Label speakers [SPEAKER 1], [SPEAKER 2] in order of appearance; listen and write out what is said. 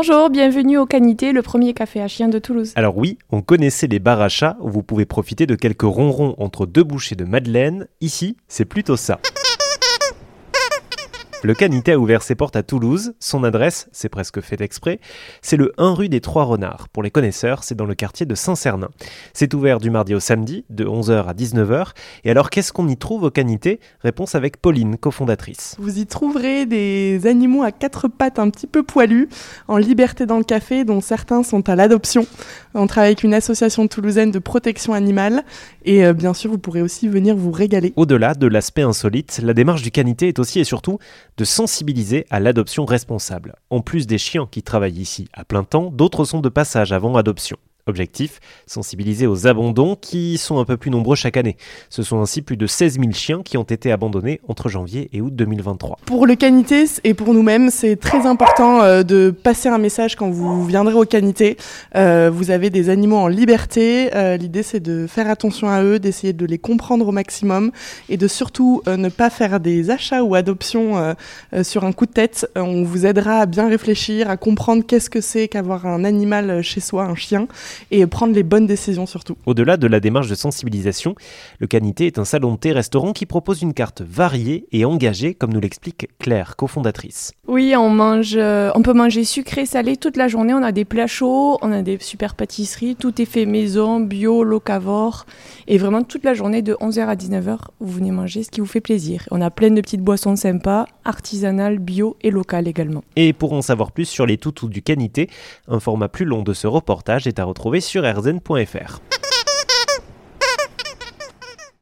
[SPEAKER 1] Bonjour, bienvenue au Canité, le premier café à chien de Toulouse.
[SPEAKER 2] Alors oui, on connaissait les bars à chats où vous pouvez profiter de quelques ronrons entre deux bouchées de madeleine. Ici, c'est plutôt ça. Le Canité a ouvert ses portes à Toulouse. Son adresse, c'est presque fait exprès, c'est le 1 rue des Trois Renards. Pour les connaisseurs, c'est dans le quartier de Saint-Cernin. C'est ouvert du mardi au samedi, de 11h à 19h. Et alors, qu'est-ce qu'on y trouve au Canité Réponse avec Pauline, cofondatrice.
[SPEAKER 3] Vous y trouverez des animaux à quatre pattes un petit peu poilus, en liberté dans le café, dont certains sont à l'adoption. On travaille avec une association toulousaine de protection animale. Et euh, bien sûr, vous pourrez aussi venir vous régaler.
[SPEAKER 2] Au-delà de l'aspect insolite, la démarche du Canité est aussi et surtout de sensibiliser à l'adoption responsable. En plus des chiens qui travaillent ici à plein temps, d'autres sont de passage avant adoption. Objectif, sensibiliser aux abandons qui sont un peu plus nombreux chaque année. Ce sont ainsi plus de 16 000 chiens qui ont été abandonnés entre janvier et août 2023.
[SPEAKER 3] Pour le Canité et pour nous-mêmes, c'est très important euh, de passer un message quand vous viendrez au Canité. Euh, vous avez des animaux en liberté. Euh, L'idée, c'est de faire attention à eux, d'essayer de les comprendre au maximum et de surtout ne pas faire des achats ou adoptions sur un coup de tête. On vous aidera à bien réfléchir, à comprendre qu'est-ce que c'est qu'avoir un animal chez soi, un chien et prendre les bonnes décisions surtout.
[SPEAKER 2] Au-delà de la démarche de sensibilisation, le Canité est un salon de thé-restaurant qui propose une carte variée et engagée, comme nous l'explique Claire, cofondatrice.
[SPEAKER 1] Oui, on mange, euh, on peut manger sucré, salé toute la journée. On a des plats chauds, on a des super pâtisseries, tout est fait maison, bio, locavore, et vraiment toute la journée de 11h à 19h, vous venez manger ce qui vous fait plaisir. On a plein de petites boissons sympas, artisanales, bio et locales également.
[SPEAKER 2] Et pour en savoir plus sur les toutous du Canité, un format plus long de ce reportage est à sur rzn.fr.